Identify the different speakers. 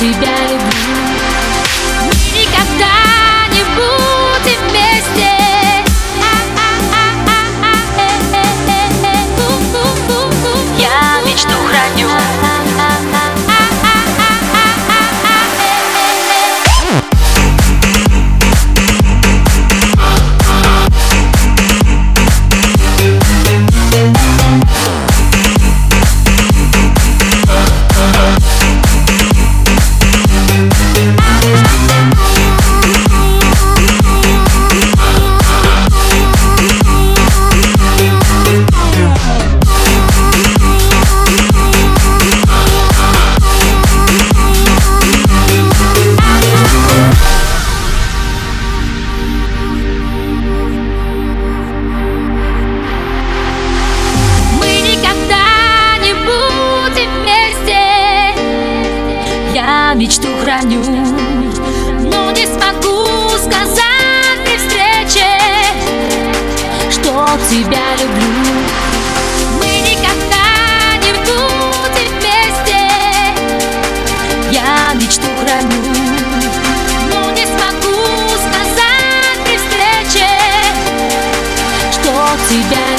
Speaker 1: тебя стану Но не смогу сказать при встрече Что тебя люблю. Мы никогда не будем вместе. Я мечту храню Но не смогу сказать при встрече Что тебя